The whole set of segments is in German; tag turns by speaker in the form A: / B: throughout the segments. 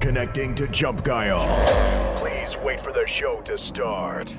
A: Connecting to Jump Guile. Please wait for the show to start.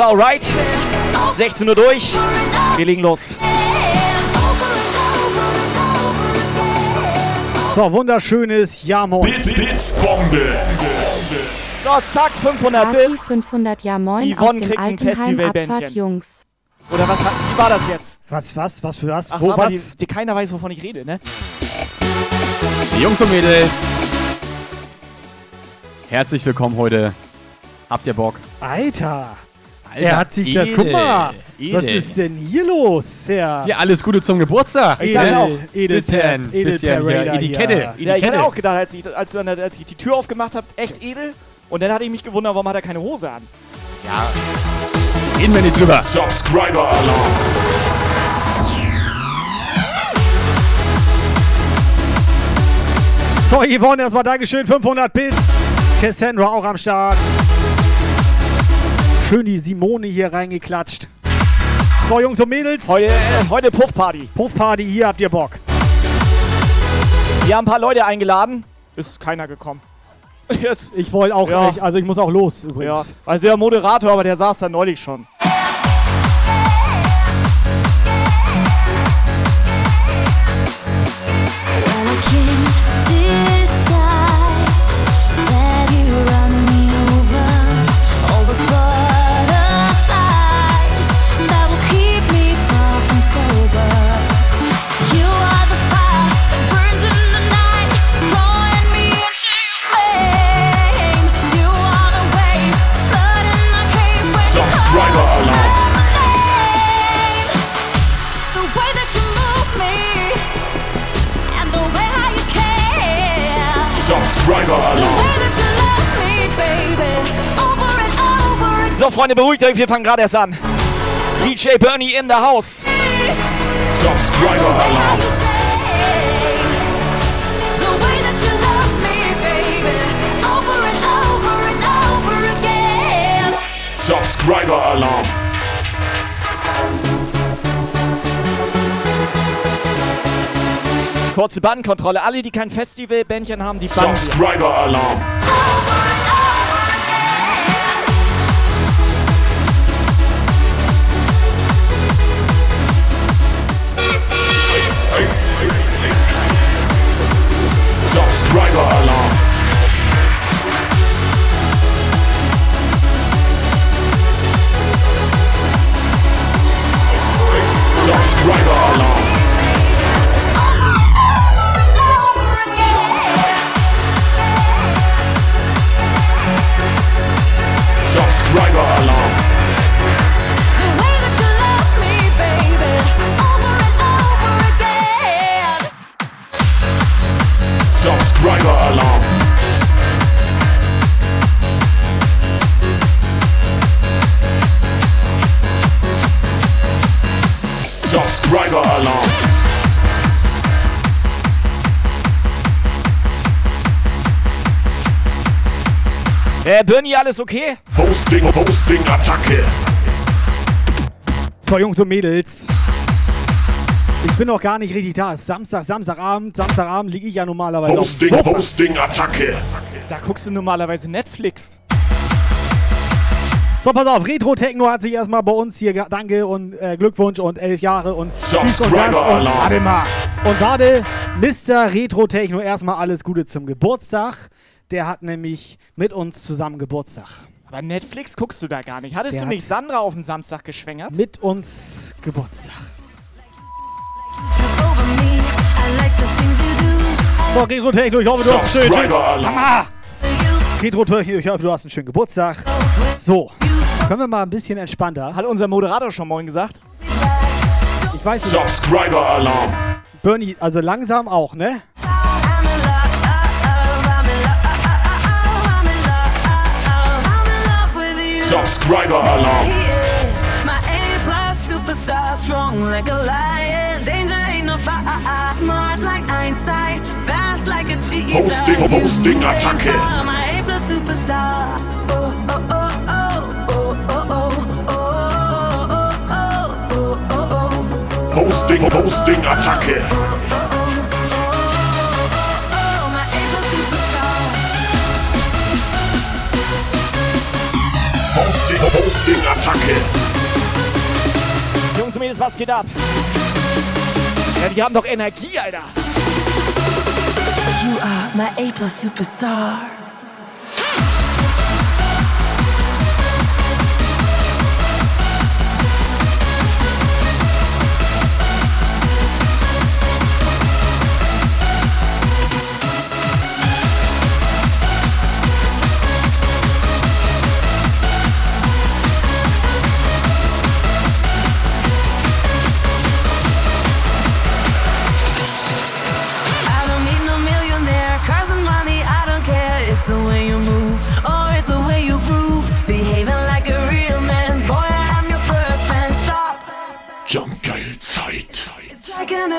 B: Klar, right?
C: me, over
B: 16 Uhr durch. Wir legen los.
D: So, wunderschönes Ja moin.
A: Bits, Bits, Bombe.
B: So, zack, 500
E: Party
B: Bits.
E: 500 Jahr Moin
B: Yvonne
E: aus dem
B: kriegt ein
E: Altenheim
B: Festivalbändchen.
E: Abfahrt Jungs.
B: Oder was, hat- wie war das jetzt?
D: Was, was, was für was?
B: Ach,
D: Wo, was?
B: die, die, keiner weiß, wovon ich rede, ne?
F: Jungs und Mädels, herzlich willkommen heute. Habt ihr Bock?
D: Alter,
F: Alter,
D: er hat sich das.
F: edel,
D: Guck mal, was
F: edel.
D: ist denn hier los, Herr?
F: Ja, alles Gute zum Geburtstag.
D: Edel,
B: dachte auch.
D: Edel,
F: Bisschen,
D: Edel
F: bisschen hier,
D: Parade
F: Etikette.
B: Ja, ich hatte auch gedacht, als ich, als, als ich die Tür aufgemacht habe, echt edel. Und dann hatte ich mich gewundert, warum hat er keine Hose an?
F: Reden wir nicht drüber.
A: Subscriber Alarm.
D: So, Yvonne, erstmal Dankeschön, 500 Bits. Cassandra auch am Start. Schön die Simone hier reingeklatscht. So, Jungs und Mädels,
B: Heute, äh, heute Puffparty.
D: Puffparty, hier habt ihr Bock.
B: Wir haben ein paar Leute eingeladen. Ist keiner gekommen. Yes.
D: Ich wollte auch,
B: Ja.
D: ich, also ich muss auch los
B: Ja,
D: übrigens.
B: also der Moderator, aber der saß da neulich schon. So, Freunde, beruhigt euch, wir fangen gerade erst an. DJ Bernie in the house.
A: Subscriber Alarm. Subscriber Alarm.
C: Kurze Bandkontrolle. Alle, die kein Festival-Bändchen haben, die
A: Subscriber Alarm. Driver alarm.
C: Alles okay?
A: Hosting, Hosting, Attacke.
D: So, Jungs und Mädels. Ich bin noch gar nicht richtig da. Samstag, Samstagabend. Samstagabend liege ich ja normalerweise auf dem
A: Hosting,
D: Sofa.
A: Hosting, Attacke.
C: Da guckst du normalerweise Netflix.
D: So, pass auf. Retro Techno hat sich erstmal bei uns hier. Danke und äh, Glückwunsch und elf Jahre und dies und das
A: Subscriber
D: und
A: Alarm.
D: warte mal. Und warte, Mr. Retro Techno, erstmal alles Gute zum Geburtstag. Der hat nämlich mit uns zusammen Geburtstag.
C: Aber Netflix guckst du da gar nicht. Hattest
D: Der
C: du
D: hat-
C: nicht Sandra auf den Samstag geschwängert?
D: Mit uns Geburtstag. So, Retro Techno, ich hoffe, du hast einen schönen. Retro Techno, ich hoffe, du hast einen schönen Geburtstag. So, können wir mal ein bisschen entspannter.
C: Hat unser Moderator schon morgen gesagt?
D: Ich weiß nicht,
A: Subscriber Alarm.
D: Bernie, also langsam auch, ne?
A: Subscriber Alarm.
G: He is my A-plus superstar, strong like a lion. Danger ain't no fight. Smart like Einstein, fast like a cheetah.
A: Hosting, hosting, Attacke.
G: far, My superstar. Oh, oh, oh, oh, oh, oh, oh, oh, oh, oh, oh, oh.
A: Hosting, Hosting, Attacke.
G: Oh,
A: Hosting, Hosting, Attacke.
C: Jungs und Mädels, was geht ab? Ja, die haben doch Energie, Alter.
G: You are my A-plus superstar.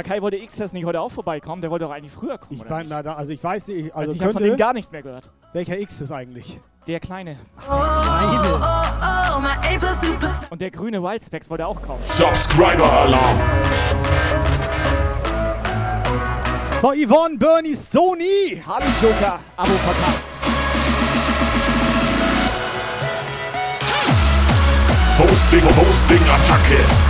G: Oh.
C: Sag mal, Kai wollte X-Test nicht heute auch vorbeikommen? Der wollte doch eigentlich früher kommen,
D: Ich
C: oder
D: mein,
C: nicht?
D: na, da, also ich weiß nicht,
C: Also
D: also
C: ich habe von dem gar nichts mehr gehört.
D: welcher X ist eigentlich?
C: Der Kleine.
G: Oh, oh, oh, my A-plus superstar.
C: Und der grüne Wildspecs wollte auch kaufen.
A: Subscriber Alarm.
D: So, Yvonne, Bernie, Sony.
C: Hallo Joker, Abo verpasst.
A: Hosting, Hosting, Attacke.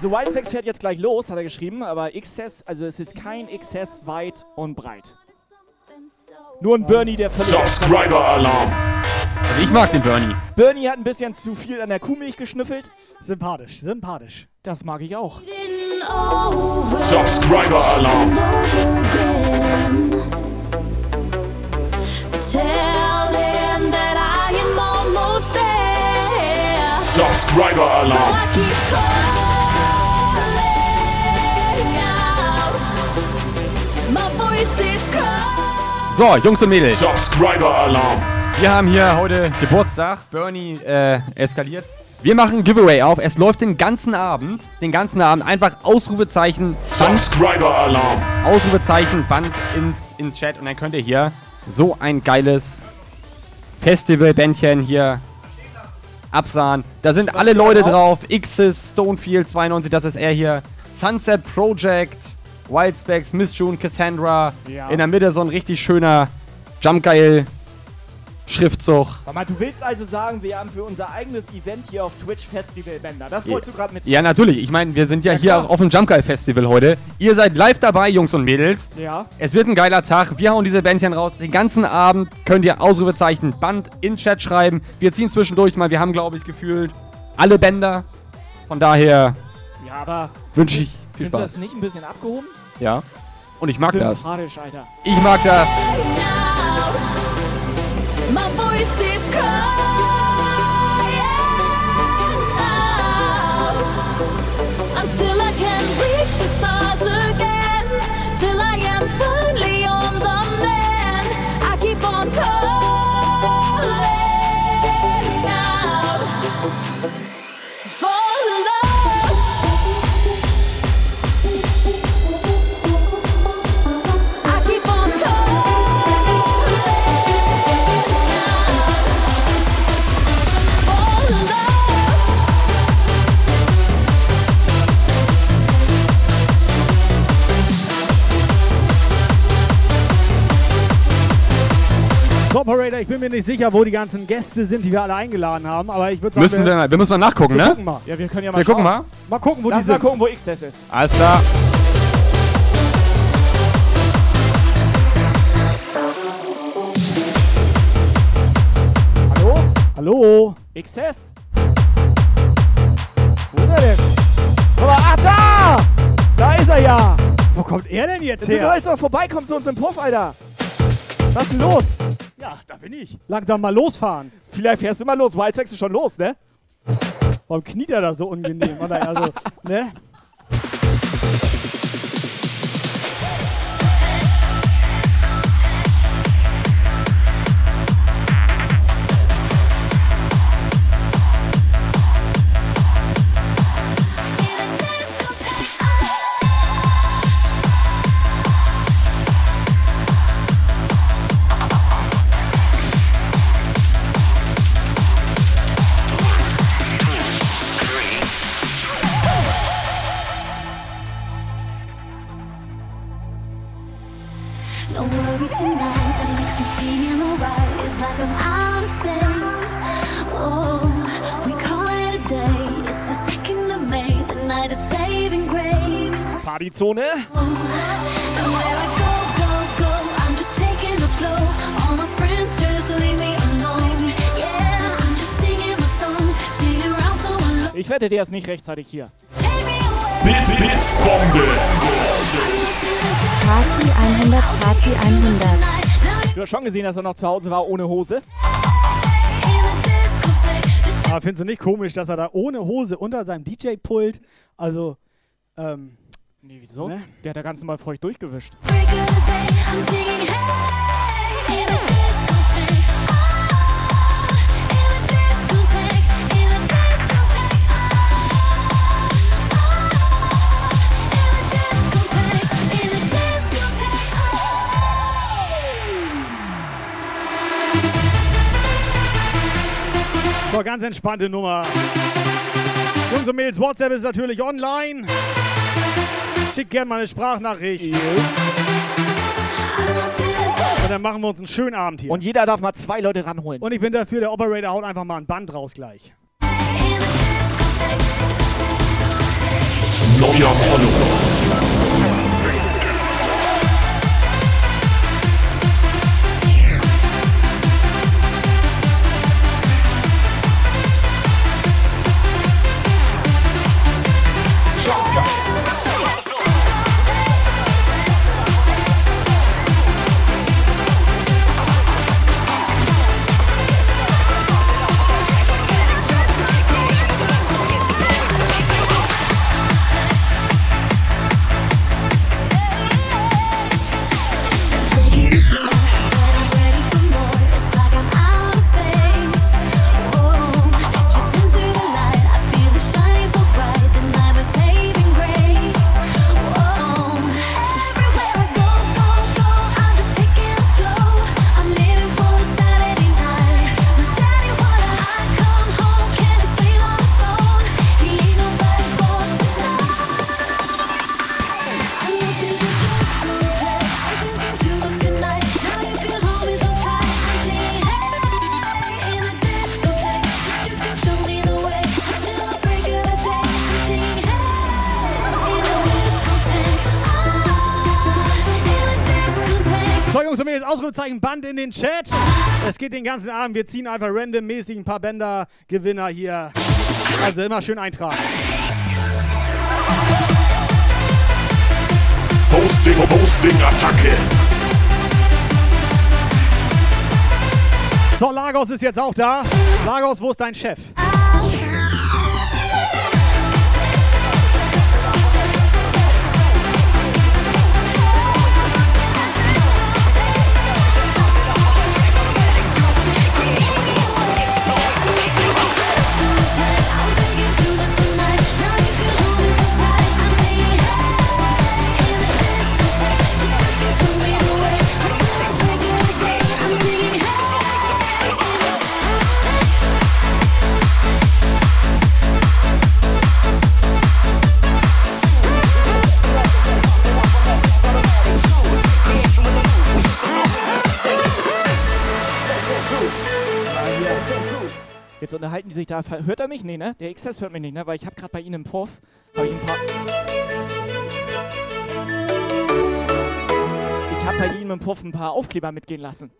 C: Also Wildflex fährt jetzt gleich los, hat er geschrieben, aber XS, also es ist kein XS weit und breit. Nur ein Bernie, der völlig...
A: Subscriber Alarm.
F: Also ich mag den Bernie.
C: Bernie hat ein bisschen zu viel an der Kuhmilch geschnüffelt.
D: Sympathisch, sympathisch.
C: Das mag ich auch.
A: Subscriber Alarm.
B: Telling that I am almost there.
A: Subscriber
B: So
A: Alarm.
F: So, Jungs und Mädels.
A: Subscriber Alarm.
F: Wir haben hier heute Geburtstag. Bernie äh, eskaliert. Wir machen Giveaway auf. Es läuft den ganzen Abend. Den ganzen Abend. Einfach Ausrufezeichen, Band,
A: Subscriber Alarm.
F: Ausrufezeichen, Band ins, ins Chat. Und dann könnt ihr hier so ein geiles Festivalbändchen hier absahen. Da sind alle Leute drauf. X's, Stonefield 92, das ist er hier. Sunset Project, Wildspecs, Miss June, Cassandra.
C: Ja.
F: In der Mitte so ein richtig schöner Jumpgeil Schriftzug.
C: Mama, du willst also sagen, wir haben für unser eigenes Event hier auf Twitch Festivalbänder. Das
F: Ja.
C: wolltest du gerade mit.
F: Ja, natürlich. Ich meine, wir sind ja,
C: Ja,
F: hier
C: klar.
F: auch auf dem Jumpgeil Festival heute. Ihr seid live dabei, Jungs und Mädels.
C: Ja.
F: Es wird ein geiler Tag. Wir hauen diese Bändchen raus. Den ganzen Abend könnt ihr Ausrufezeichen Band in Chat schreiben. Wir ziehen zwischendurch mal. Wir haben, glaube ich, gefühlt alle Bänder. Von daher
C: Ja, aber
F: wünsche ich viel
C: findest du das
F: Spaß.
C: nicht ein bisschen abgehoben?
F: Ja. Und ich mag das.
C: Alter.
F: Ich mag das.
B: My voice is crying out until I can reach the
D: So, Operator, ich bin mir nicht sicher, wo die ganzen Gäste sind, die wir alle eingeladen haben, aber ich würde sagen,
F: Müssen wir, mal- wir müssen mal nachgucken,
D: wir
F: ne?
D: gucken mal.
C: Ja, wir können ja mal
F: Wir gucken mal.
D: Mal gucken, wo
C: Lass
D: die
C: mal
D: sind.
C: gucken, wo XS ist.
F: Alles klar.
C: Hallo?
D: Hallo?
C: XS? Wo ist er denn? Guck mal, ach da! Da ist er ja!
D: Wo kommt er denn jetzt
C: Jetzt sind wir
D: her?
C: jetzt noch vorbeikommen zu uns im Puff, Alter. Was ist denn los?
D: Ja, da bin ich. Langsam mal losfahren.
C: Vielleicht fährst du mal los. Wildsex ist schon los, ne?
D: Warum kniet er da so unangenehm? Oder also, ne?
B: Alone.
C: Ich wette, der ist nicht rechtzeitig hier.
A: Bits, Bits, Bombe.
E: Party 100, Party 100.
C: Du hast schon gesehen, dass er noch zu Hause war ohne Hose.
D: Aber findest du nicht komisch, dass er da ohne Hose unter seinem DJ-Pult, also, ähm,
C: Nee, wieso?
D: Ne?
C: Der hat da ganz normal feucht durchgewischt.
D: so ganz entspannte Nummer. Und Mädels, WhatsApp ist natürlich online. Schickt gerne mal eine Sprachnachricht.
B: In the
D: dann machen wir uns einen schönen Abend hier.
C: Und jeder darf mal zwei Leute ranholen.
D: Und ich bin dafür, der Operator haut einfach mal ein Band raus gleich.
B: Neuer Follower.
D: Ausrufezeichen Band in den Chat. Es geht den ganzen Abend. Wir ziehen einfach randommäßig ein paar Bänder-Gewinner hier. Also immer schön eintragen.
B: Hosting, Hosting, Attacke.
D: So, Lagos ist jetzt auch da. Lagos, wo ist dein Chef?
C: Jetzt unterhalten die sich da. Hört er mich? Nee, ne? Der XS hört mich nicht, ne? Weil ich habe gerade bei Ihnen im Puff. Hab ich ein paar. Ich habe bei Ihnen im Puff ein paar Aufkleber mitgehen lassen.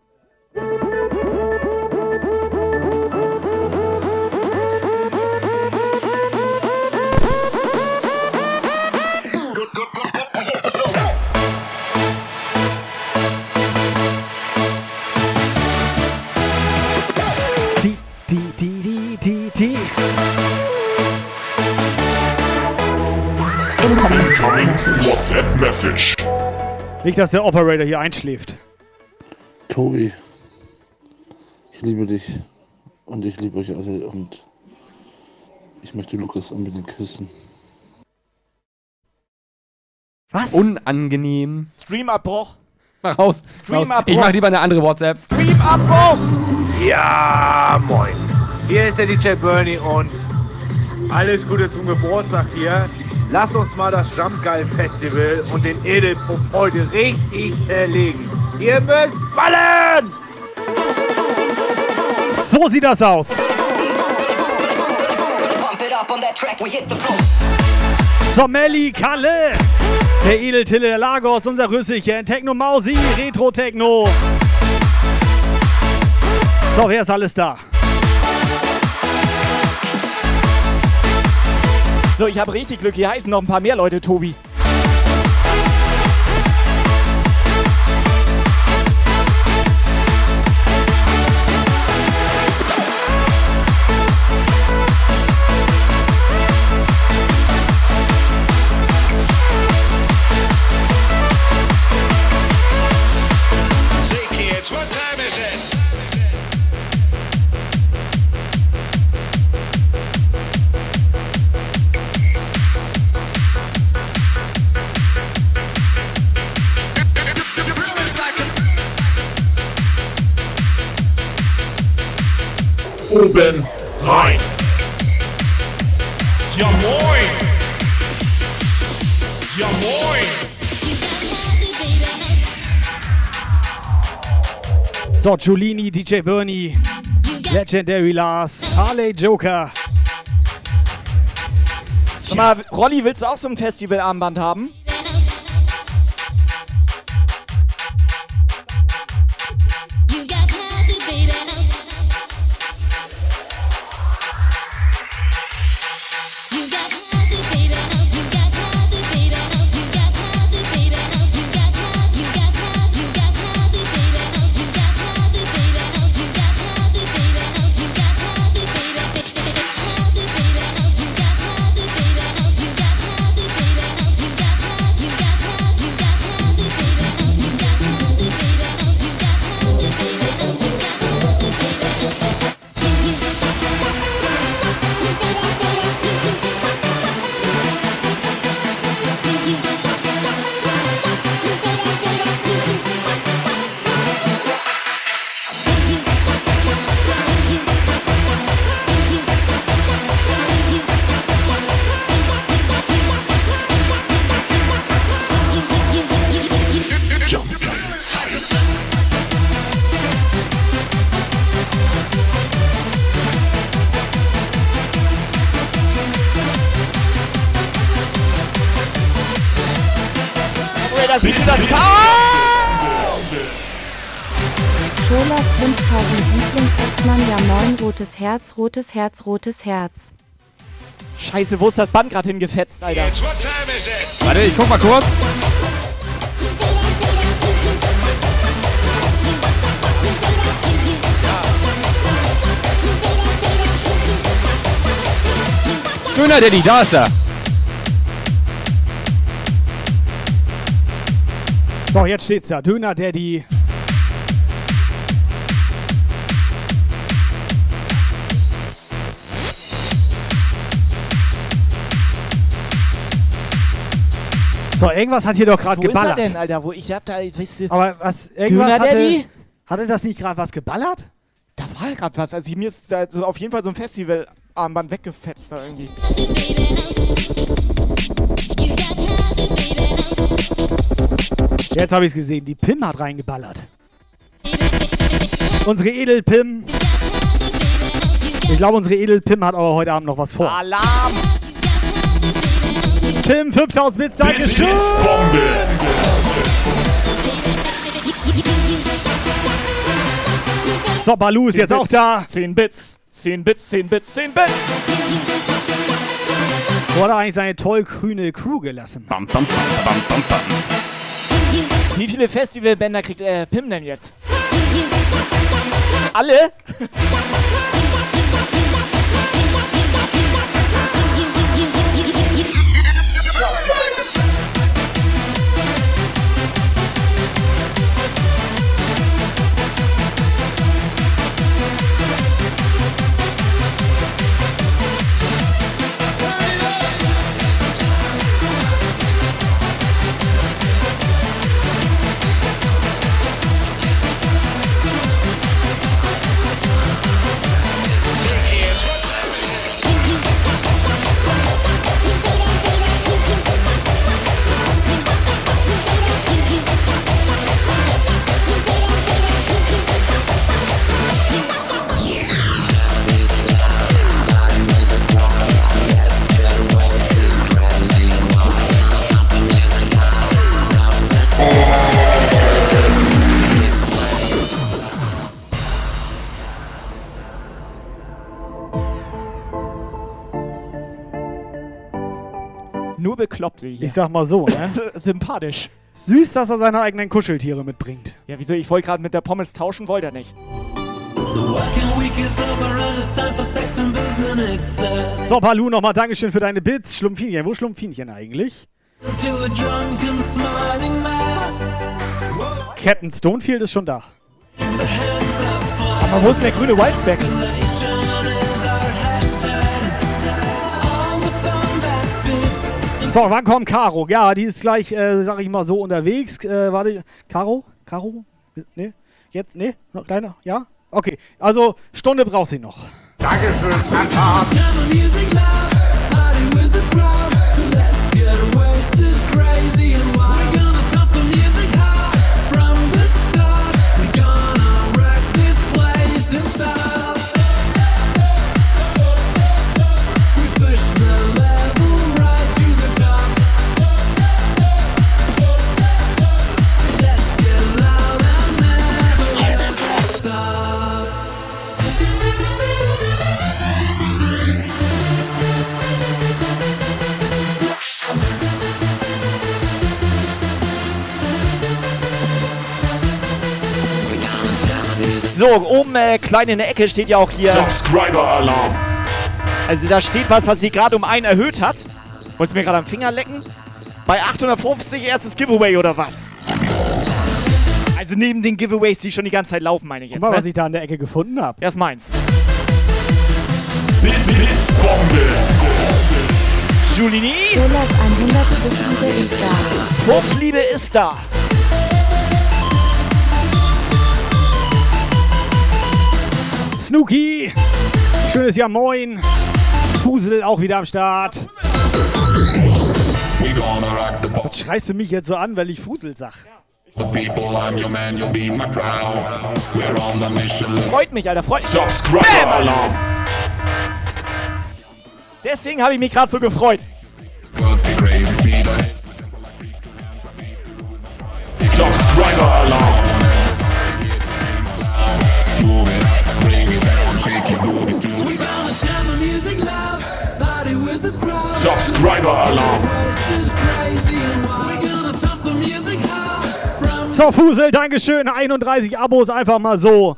B: Message.
D: Nicht, dass der Operator hier einschläft.
H: Tobi, ich liebe dich und ich liebe euch alle und ich möchte Lukas unbedingt küssen.
D: Was?
F: Unangenehm.
C: Streamabbruch.
F: Mach raus.
C: Stream
F: raus.
C: Abbruch.
F: Ich mach lieber eine andere WhatsApp.
C: Streamabbruch!
I: Ja, moin. Hier ist der DJ Bernie und alles Gute zum Geburtstag hier. Lass uns mal das Jump Geil Festival und den Edelpuff heute richtig zerlegen. Ihr müsst ballen!
D: So sieht das aus. So, Melli, Kalle, der Edeltille, der Lagos, unser Rüsselchen, Techno Mausi, Retro Techno. So, wer ist alles da?
C: So, ich habe richtig Glück. Hier heißen noch ein paar mehr Leute, Tobi.
B: Oben rein. Ja moin. Ja moin.
D: So, Giulini, DJ Bernie, Legendary Lars, Harley Joker.
C: Sag mal, Rolli, willst du auch so ein Festivalarmband haben?
E: Schola 5000 Lieblingsexmann, ja moin, rotes Herz, rotes Herz, rotes Herz.
C: Scheiße, wo ist das Band gerade hingefetzt, Alter?
F: Warte, ich guck mal kurz. Schöner Daddy, da ist er.
D: So, jetzt steht's da. Döner Daddy. So, irgendwas hat hier doch gerade
C: Wo
D: geballert.
C: ist er denn, Alter? Wo ich hab da, weißt du,
D: Aber was, irgendwas
C: Döner
D: hatte,
C: Daddy?
D: hatte das nicht gerade was geballert?
C: Da war gerade was. Also mir ist da so auf jeden Fall so ein Festivalarmband weggefetzt da irgendwie.
D: Jetzt habe ich es gesehen. Die Pim hat reingeballert. Unsere Edel-Pim. Ich glaube, unsere Edel-Pim hat aber heute Abend noch was vor.
C: Alarm!
D: Pim, 5000 Bits, Dankeschön! So, Balu ist jetzt auch da.
C: 10 Bits, 10 Bits, 10 Bits, 10 Bits.
D: Wo hat er eigentlich seine tollgrüne Crew gelassen?
F: Bam, bam, bam, bam, bam, bam.
C: Wie viele Festivalbänder kriegt äh, Pim denn jetzt? Alle? Nur Bekloppte hier.
D: Ich sag mal so, ne?
C: Sympathisch.
D: Süß, dass er seine eigenen Kuscheltiere mitbringt.
C: Ja, wieso? Ich wollte gerade mit der Pommes tauschen, wollte er nicht.
D: So, Balu, nochmal Dankeschön für deine Bits. Schlumpfinchen. Wo Schlumpfinchen eigentlich? Captain Stonefield ist schon da.
C: Aber wo ist denn der grüne Whitesback?
D: So, wann kommt Caro? Ja, die ist gleich, äh, sag ich mal so, unterwegs. Äh, warte, Caro? Caro? Ne? Jetzt? Ne? Noch kleiner? Ja? Okay, also Stunde braucht sie noch.
J: Dankeschön,
C: So, oben äh, klein in der Ecke steht ja auch hier.
A: Subscriber Alarm.
C: Also da steht was, was sie gerade um einen erhöht hat. Wolltest du mir gerade am Finger lecken? Bei 850 erstes Giveaway oder was? Also neben den Giveaways, die schon die ganze Zeit laufen, meine ich jetzt.
D: Guck mal,
C: ne?
D: was ich da an der Ecke gefunden habe.
C: Er ist meins.
A: Blitzbombe.
C: Julini,
E: Jolas 100 Liebe ist da.
C: Hochliebe ist da.
D: Snooki! Schönes Jahr Moin! Fusel auch wieder am Start.
J: The
D: Was schreist du mich jetzt so an, weil ich Fusel sag?
J: people. I'm your man, you'll be my crown. We're on the mission.
C: Freut mich, Alter, freut mich.
A: Subscriber Alarm.
C: Deswegen habe ich mich gerade so gefreut.
J: The
A: Subscriber Alarm.
J: Shake your boobies to the
A: Subscriber Alarm.
D: So, Fusel, Dankeschön. 31 Abos einfach mal so.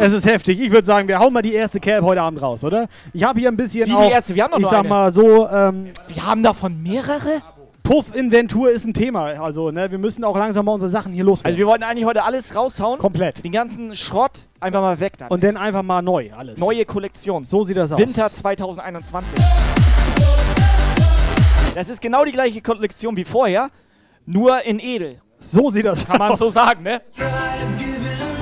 D: Es ist heftig. Ich würde sagen, wir hauen mal die erste Cap heute Abend raus, oder? Ich habe hier ein bisschen
C: Wie die
D: auch,
C: erste? Wir haben doch
D: ich sag
C: eine.
D: mal so, ähm,
C: Wir haben davon mehrere?
D: Puff-Inventur ist ein Thema. Also, ne, wir müssen auch langsam mal unsere Sachen hier loswerden.
C: Also wir wollten eigentlich heute alles raushauen.
D: Komplett.
C: Den ganzen Schrott einfach mal weg dann.
D: Und dann einfach mal neu alles.
C: Neue Kollektion.
D: So sieht das aus.
C: Winter 2021. Das ist genau die gleiche Kollektion wie vorher, nur in edel.
D: So sieht das
C: Kann man
D: aus.
C: so sagen, ne?
A: Subscriber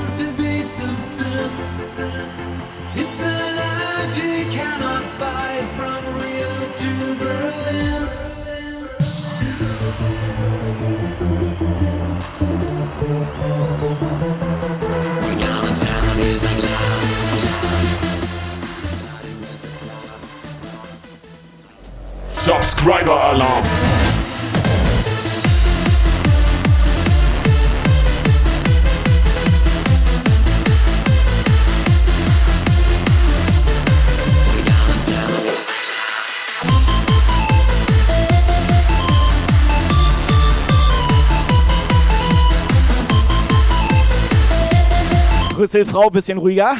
A: Alarm.
C: Brüsselfrau, bisschen ruhiger.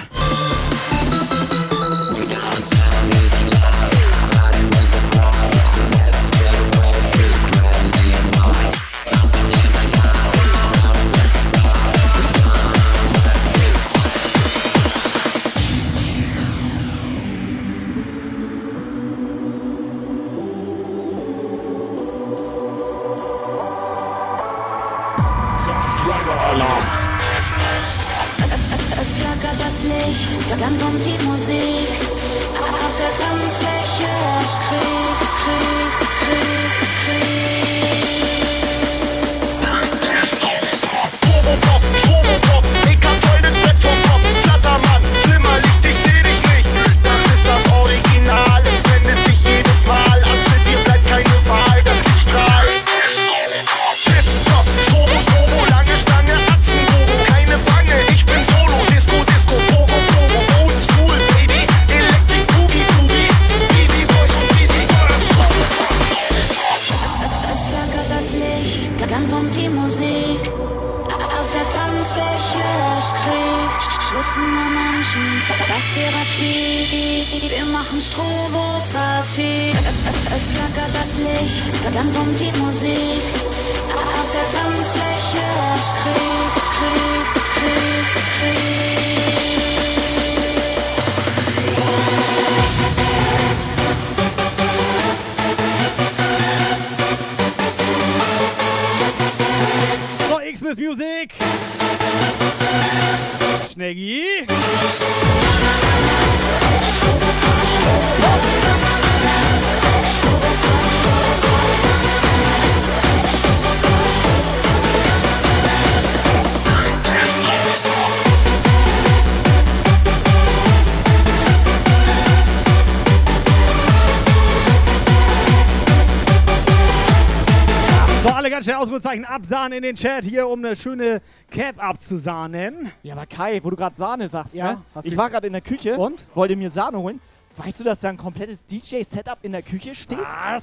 D: Sahne in den Chat hier, um eine schöne Cap abzusahnen.
C: Ja, aber Kai, wo du gerade Sahne sagst,
D: ja,
C: ne? ich war gerade in der Küche
D: und
C: wollte mir Sahne holen. Weißt du, dass da ein komplettes DJ-Setup in der Küche steht?
D: Was?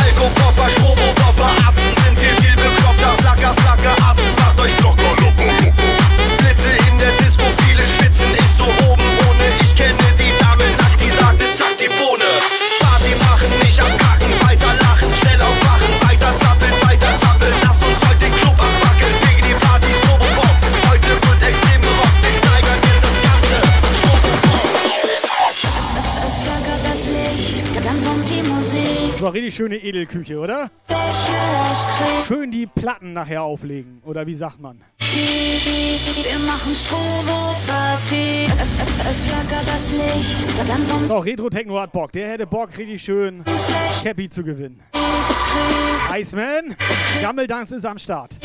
K: Alkopopper, Strobopopper, Atzen, sind wir viel bekloppter, Flacker, Flacker, Atzen, macht euch locker, Blitze
D: in der Disco, viele schwitzen, ich so hoch. Richtig schöne Edelküche, oder? Schön die Platten nachher auflegen. Oder wie sagt man? So, Retro Techno hat Bock. Der hätte Bock, richtig schön Cappy zu gewinnen. Iceman, Gammeldance ist am Start.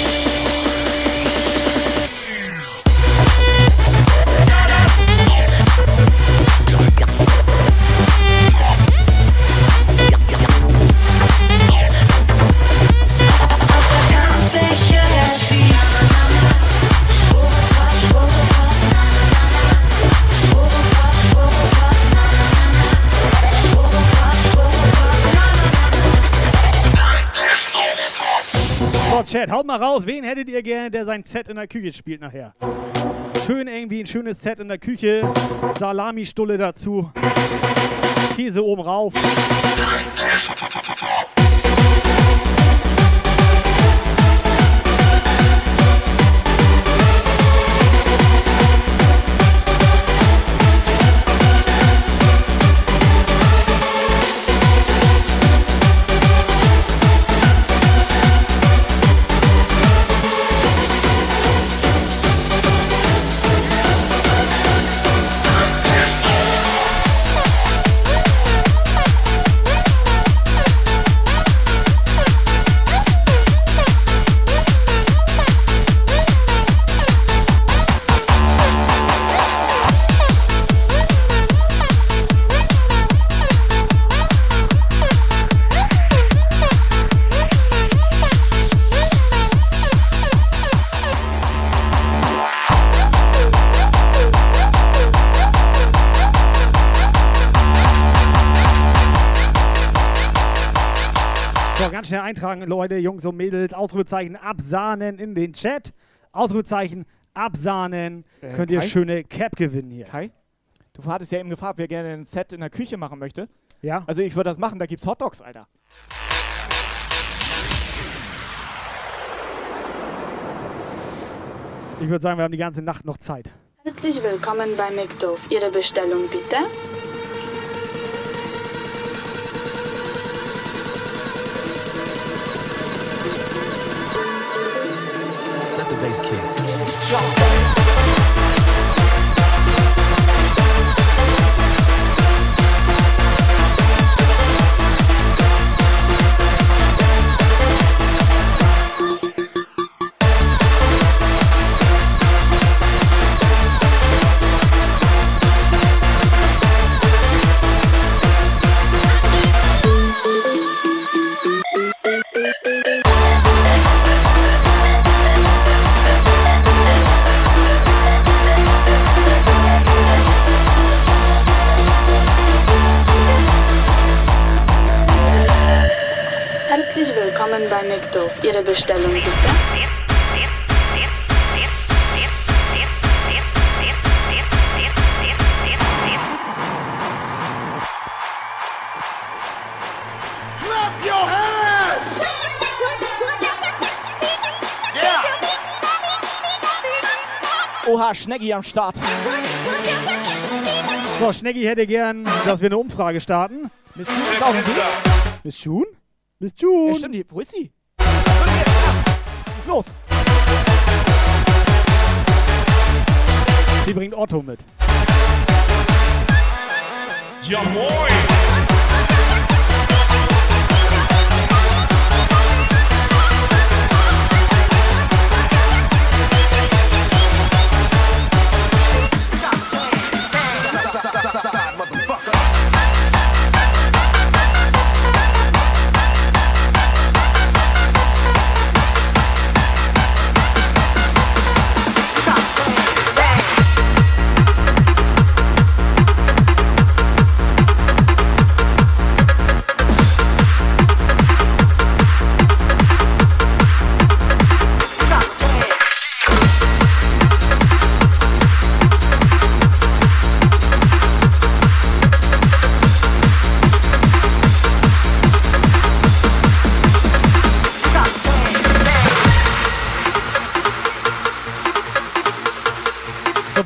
D: Chat, haut mal raus. Wen hättet ihr gerne, der sein Set in der Küche spielt nachher? Schön irgendwie ein schönes Set in der Küche. Salami-Stulle dazu. Käse oben rauf. Eintragen, Leute, Jungs und Mädels. Ausrufezeichen absahnen in den Chat. Ausrufezeichen absahnen.
C: Äh,
D: Könnt ihr
C: Kai?
D: schöne Cap gewinnen hier.
C: Kai? Du hattest ja eben gefragt, wer gerne ein Set in der Küche machen möchte.
D: Ja.
C: Also ich würde das machen, da gibt's Hotdogs, Alter.
D: Ich würde sagen, wir haben die ganze Nacht noch Zeit.
L: Herzlich willkommen bei McDoof. Ihre Bestellung bitte.
M: Let the
L: McDoof. Ihre Bestellung bitte.
K: Clap your hands! Yeah!
C: Oha, Schneggi am Start.
D: So, Schneggi hätte gern, dass wir eine Umfrage starten.
C: Miss June ist.
D: Miss June? Miss June?
C: Ja, stimmt, wo ist sie? Los?
D: Die bringt Otto mit.
K: Ja moin!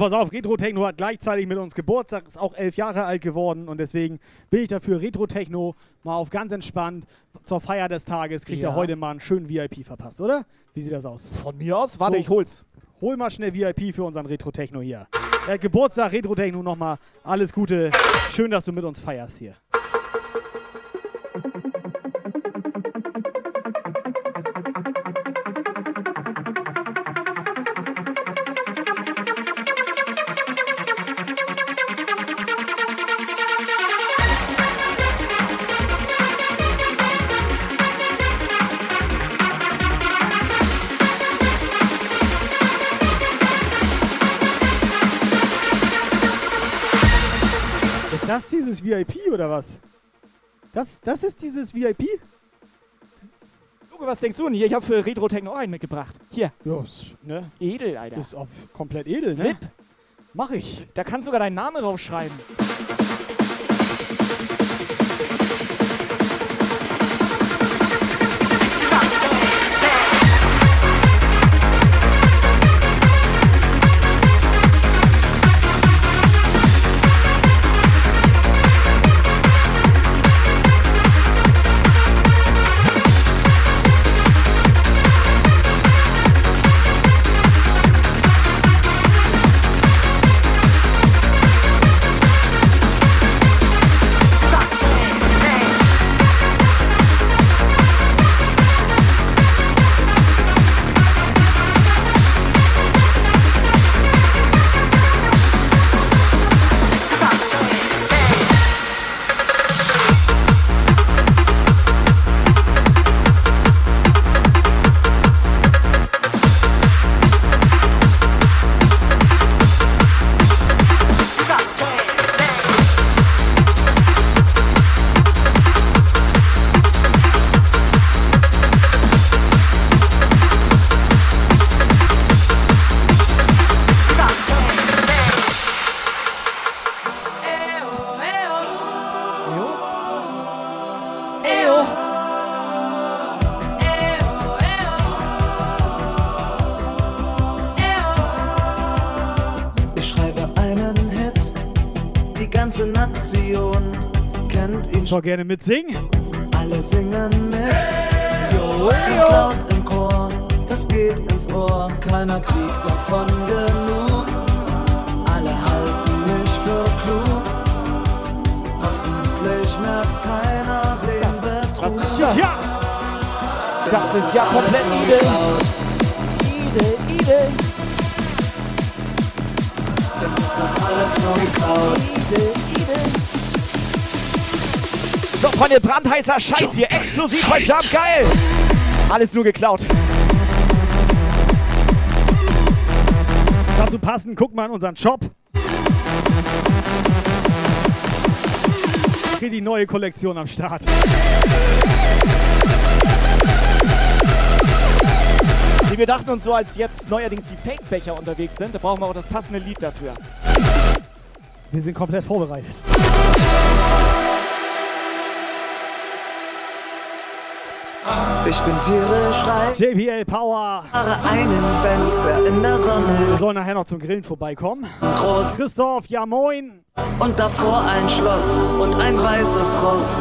D: Pass auf, Retro Techno hat gleichzeitig mit uns Geburtstag, ist auch elf Jahre alt geworden und deswegen bin ich dafür Retro Techno mal auf ganz entspannt zur Feier des Tages kriegt
C: Ja.
D: er heute mal einen schönen VIP verpasst, oder? Wie sieht das aus?
C: Von mir aus? Warte, ich hol's.
D: Hol mal schnell VIP für unseren Retro Techno hier. Äh, Geburtstag Retro Techno nochmal alles Gute. Schön, dass du mit uns feierst hier. VIP oder was? Das, das ist dieses VIP?
C: Luke, was denkst du denn hier? Ich habe für Retro Techno auch einen mitgebracht. Hier.
D: Ja, ist, ne?
C: Edel, Alter.
D: Ist auf komplett edel, ne?
C: VIP.
D: Mach ich.
C: Da kannst du sogar deinen Namen draufschreiben.
D: So gerne mitsingen.
N: Alle singen mit, ganz laut im Chor, das geht ins Ohr, keiner kriegt davon genug. Alle halten mich für klug, hoffentlich merkt keiner den Betrug.
C: Ja! Das ist ja komplett edel. Edel, edel.
N: Das ist alles nur geklaut.
C: Freunde, brandheißer Scheiß hier, exklusiv bei Jump, geil! Alles nur geklaut.
D: Dazu passend, guck mal in unseren Shop. Hier die neue Kollektion am Start.
C: Wir dachten uns so, als jetzt neuerdings die Fake-Becher unterwegs sind, da brauchen wir auch das passende Lied dafür.
D: Wir sind komplett vorbereitet.
N: Ich bin tierisch reich.
D: JBL Power.
N: Einen Benz, der in der Sonne
D: Wir sollen nachher noch zum Grillen vorbeikommen.
N: groß
D: Christoph, ja moin.
N: und davor ein Schloss und ein weißes Ross.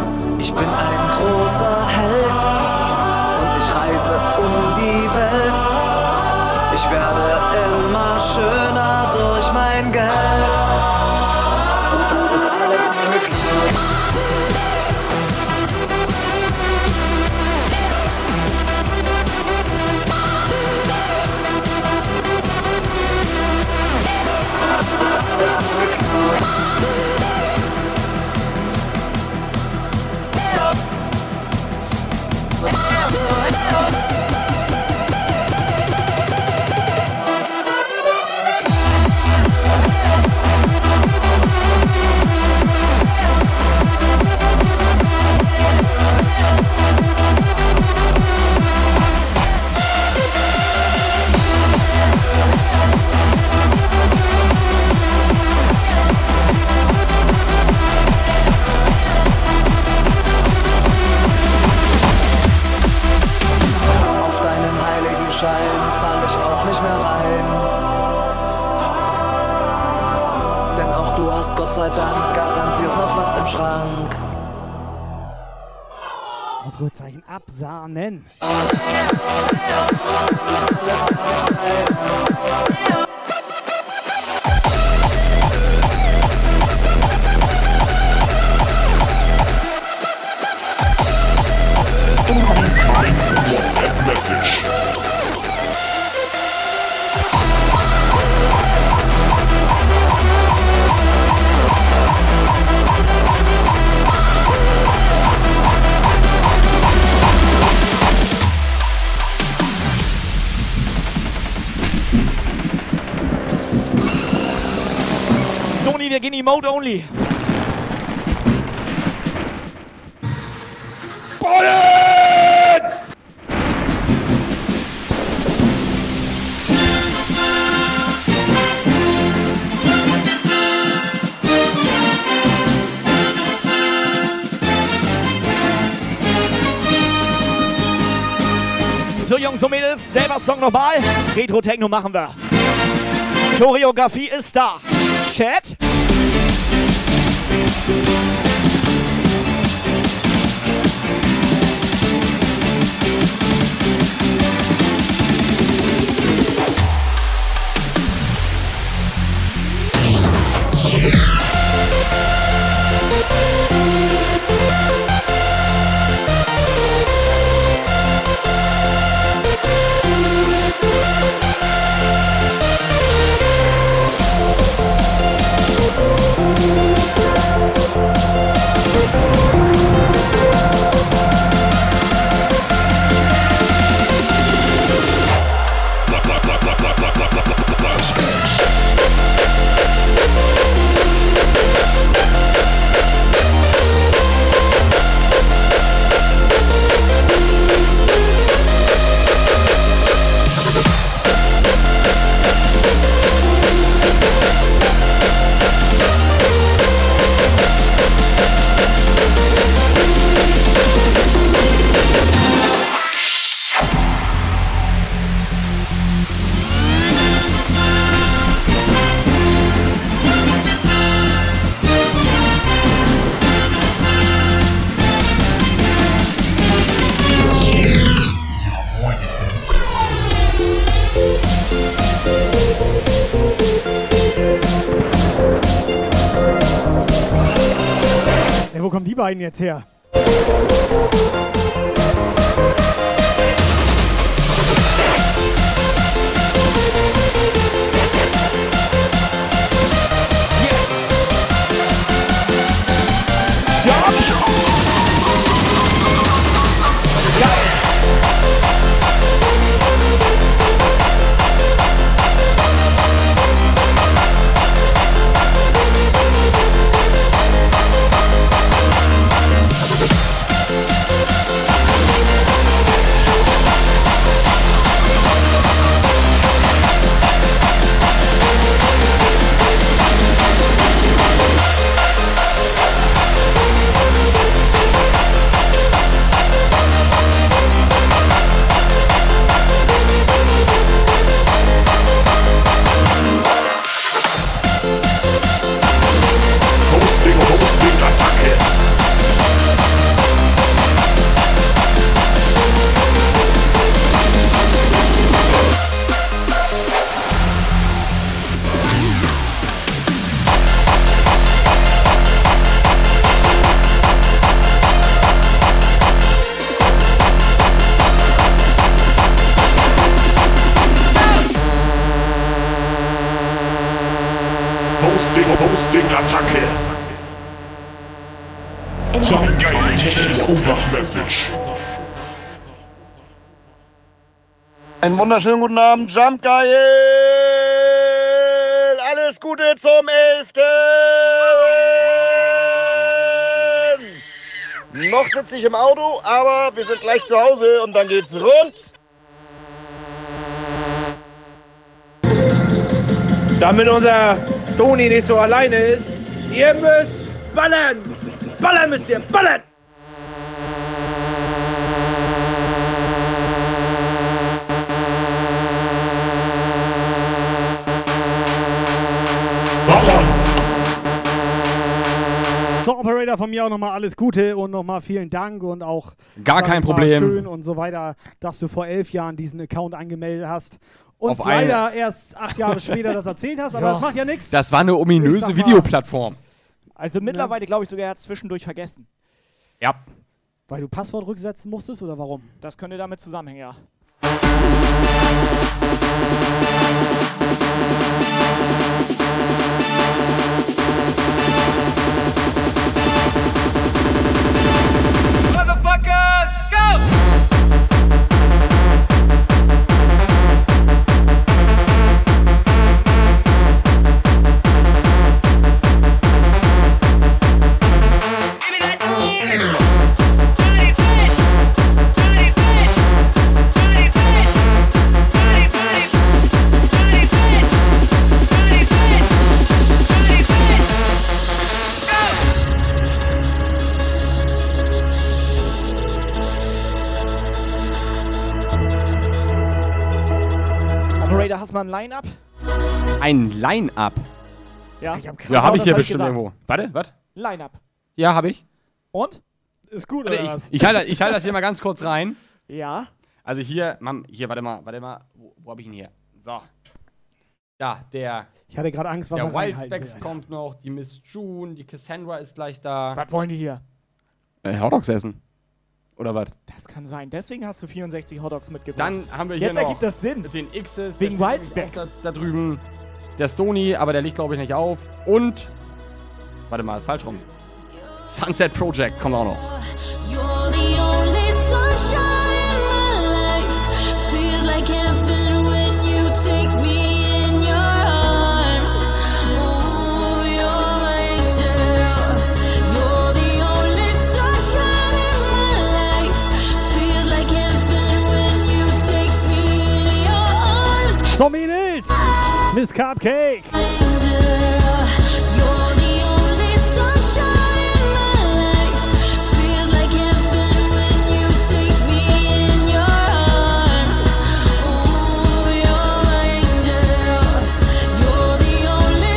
C: Wir gehen Emote only. So, Jungs und Mädels, selber Song nochmal. Retro-Techno machen wir. Choreografie ist da. Chat.
D: Thank you. Beiden jetzt her?
A: Hosting, Message.
O: Einen wunderschönen guten Abend, Jump Geil! Alles Gute zum 11. Noch sitze ich im Auto, aber wir sind gleich zu Hause und dann geht's rund.
I: Damit unser Stony nicht so alleine ist, ihr müsst ballern! Ballern müsst ihr, ballern!
A: Ballern!
D: Operator, von mir auch nochmal alles Gute und nochmal vielen Dank und auch.
F: Gar kein Problem.
D: Schön und so weiter, dass du vor elf Jahren diesen Account angemeldet hast. Und leider erst acht Jahre später das erzählt hast, aber
C: Ja.
D: das macht ja nichts.
F: Das war eine ominöse Videoplattform.
C: Also mittlerweile glaube ich sogar, er hat es zwischendurch vergessen.
F: Ja.
D: Weil du Passwort rücksetzen musstest oder warum?
C: Das könnte damit zusammenhängen, ja.
K: Motherfuckers, go!
C: Operator, hast du mal ein Line-Up?
F: Ein Line-Up.
C: Ja.
F: Ja, habe ich hier bestimmt irgendwo. Warte, was?
C: Line-Up.
F: Ja, habe ich.
C: Und?
D: Ist gut,
F: Warte,
D: oder
F: ich,
D: was?
F: ich halte ich halte das hier mal ganz kurz rein.
C: Ja.
F: Also hier, Mann, hier, warte mal, warte mal. Wo, wo habe ich ihn hier? So. Da, der.
D: Ich hatte gerade Angst, was
F: Der
D: er reinhalten
F: Wildspecs kommt noch, die Miss June, die Cassandra ist gleich da.
C: Was wollen die hier?
F: Äh, Hotdogs essen. Oder was?
C: Das kann sein. Deswegen hast du 64 Hotdogs mitgebracht.
F: Dann haben wir hier
C: Jetzt
F: noch
C: ergibt das Sinn.
F: den X's.
C: Wegen Wildspecs.
F: Da, da drüben. Der Stony, aber der liegt glaube ich nicht auf. Und. Warte mal, ist falsch rum. Sunset Project kommt auch noch.
B: You're the only sunshine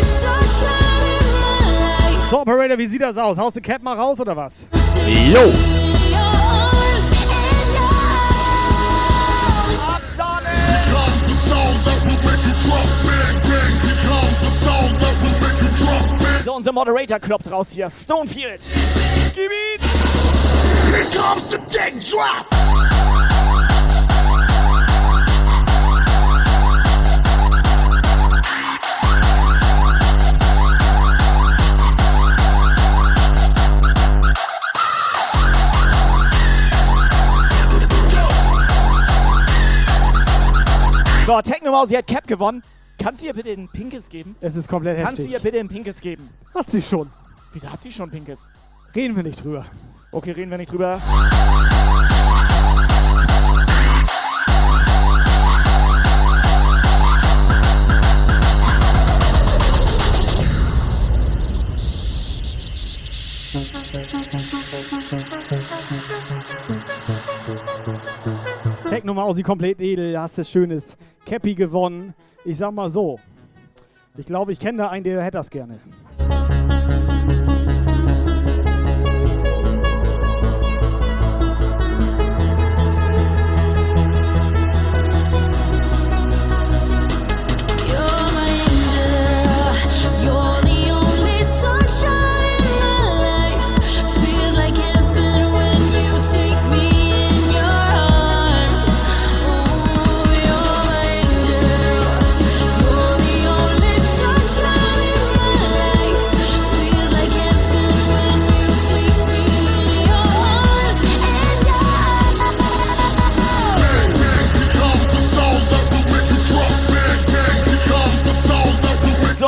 B: sunshine in my life.
D: So, Operator, wie sieht das aus? Haust du Cap mal raus oder was?
F: Jo!
C: So, unser Moderator kloppt raus hier. Stonefield. Gib ihn!
K: Here comes the deck drop.
C: So, Technomaus, sie hat Cap gewonnen. Kannst du ihr bitte ein Pinkes geben?
D: Es ist komplett
C: Kannst du
D: heftig.
C: ihr bitte ein Pinkes geben?
D: Hat sie schon.
C: Wieso hat sie schon Pinkes?
D: Reden wir nicht drüber.
C: Okay, reden wir nicht drüber.
D: Techno Mausi komplett edel, hast du schönes Cappy gewonnen. Ich sag mal so. Ich glaube, ich kenne da einen, der hätte das gerne.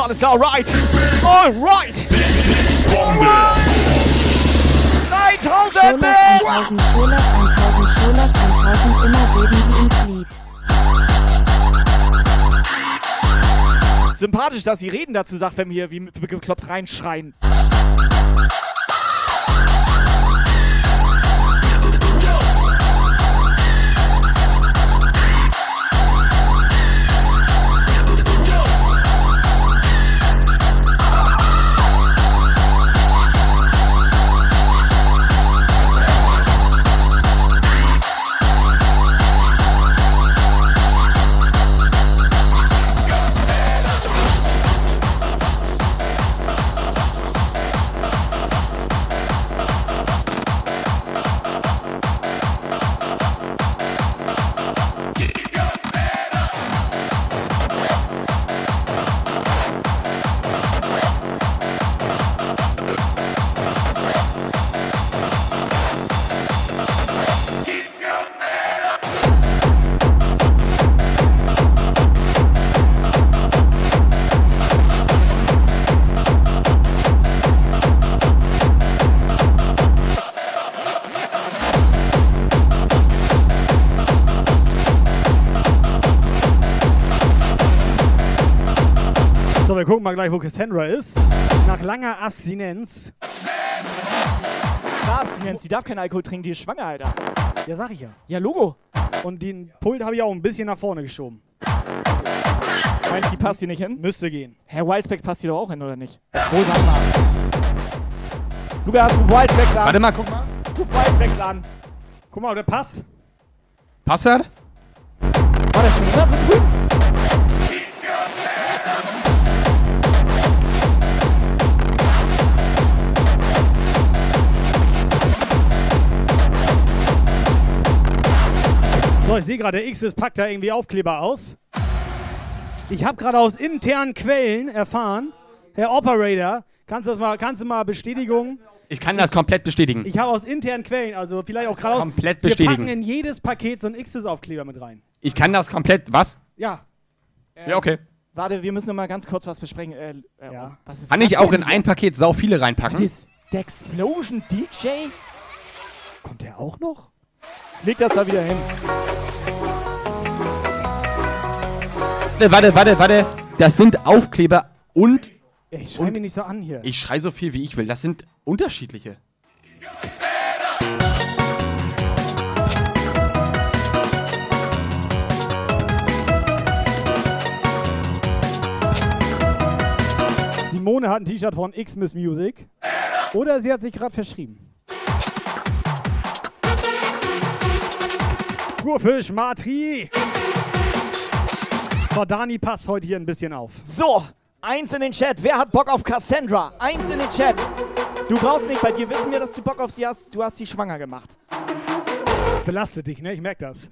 C: So, alles klar, alright. Alright. 3000
E: Scholas 1000 Scholas 1000 Scholas 1000 immer geben die ins.
C: Sympathisch, dass sie reden dazu sagt, wenn wir wie bekloppt reinschreien.
D: Gucken mal gleich, wo Cassandra ist. Nach langer Abstinenz.
C: Abstinenz, die darf keinen Alkohol trinken, die ist schwanger, Alter.
D: Ja, sag ich ja.
C: Ja, Logo.
D: Und den Pult habe ich auch ein bisschen nach vorne geschoben.
C: Meinst du, die passt hier nicht hin?
D: Müsste gehen.
C: Herr Wildspecs passt hier doch auch hin, oder nicht? Wo, sag mal. Lukas, ruf Wildspecs an.
F: Warte mal, guck mal.
C: Ruf Wildspecs an.
D: Guck mal, der Pass.
F: Passt das?
C: War der schon wieder so früh?
D: So, ich sehe gerade, der Xs packt da irgendwie Aufkleber aus. Ich habe gerade aus internen Quellen erfahren, Herr Operator, kannst du, das mal, kannst du mal Bestätigung?
F: Ich kann das komplett bestätigen.
D: Ich habe aus internen Quellen, also vielleicht auch gerade aus-
F: Komplett
D: Wir
F: bestätigen.
D: packen in jedes Paket so einen Xs-Aufkleber mit rein.
F: Ich kann das komplett. Was?
D: Ja.
F: Ja, okay.
C: Warte, wir müssen noch mal ganz kurz was besprechen. Äh, äh,
D: Ja.
C: Was ist
F: Kann
C: das
F: ich auch in ein Paket sau viele reinpacken?
C: Was ist der Explosion DJ?
D: Kommt der auch noch?
C: Leg das da wieder hin.
F: Warte, warte, warte, warte. Das sind Aufkleber und
D: ich schrei mich nicht so an hier.
F: ich schrei so viel wie ich will. Das sind unterschiedliche.
D: Simone hat ein T-Shirt von Xmas Music. Oder sie hat sich gerade verschrieben. Kurfisch, Matri. So, Dani passt heute hier ein bisschen auf.
C: So, eins in den Chat. Wer hat Bock auf Cassandra? Eins in den Chat. Du brauchst nicht, bei dir wissen wir, dass du Bock auf sie hast. Du hast sie schwanger gemacht.
D: Belastet dich, ne? Ich merke das.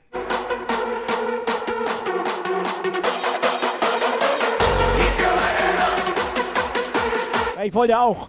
C: Ich wollte auch.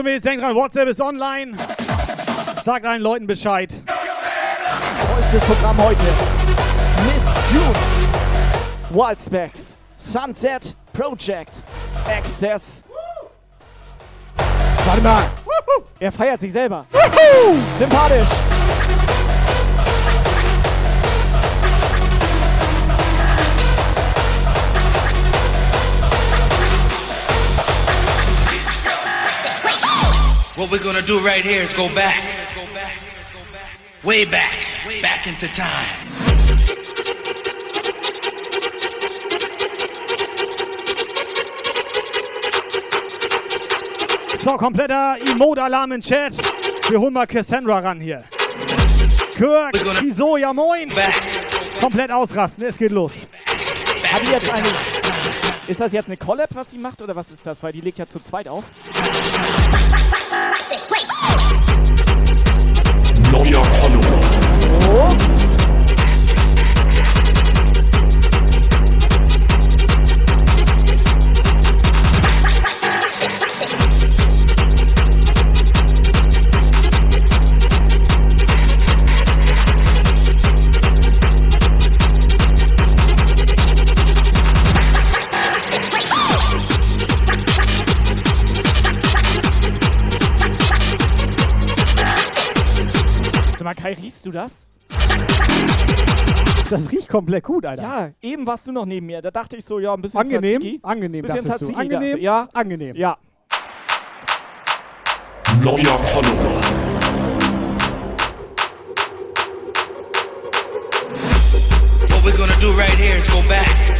D: Und Mädels, denkt dran, WhatsApp ist online. Sagt allen Leuten Bescheid.
C: Vollstes Programm heute. Miss June. Wildspecs. Sunset Project. Access. Warte mal. Er feiert sich selber. Sympathisch.
P: What we're gonna do right here is go back. Way back. Back into time.
D: So, kompletter Emote-Alarm im Chat. Wir holen mal Cassandra ran hier. Kirk, wieso? Ja moin. Komplett ausrasten, es geht los.
C: Hat die jetzt eine. Ist das jetzt eine Collab, was sie macht, oder was ist das? Weil die legt ja zu zweit auf.
A: Neuer Follower.
C: Du das?
D: Das riecht komplett gut, Alter.
C: Ja, eben warst du noch neben mir. Da dachte ich so, ja, ein bisschen
D: Angenehm,
C: Tzatziki.
D: angenehm,
C: bisschen
D: dachtest du.
C: Tzatziki
D: Angenehm,
C: dachte- Ja,
D: angenehm.
C: Ja.
A: Neuer Follower.
P: What we're gonna do right here is go back.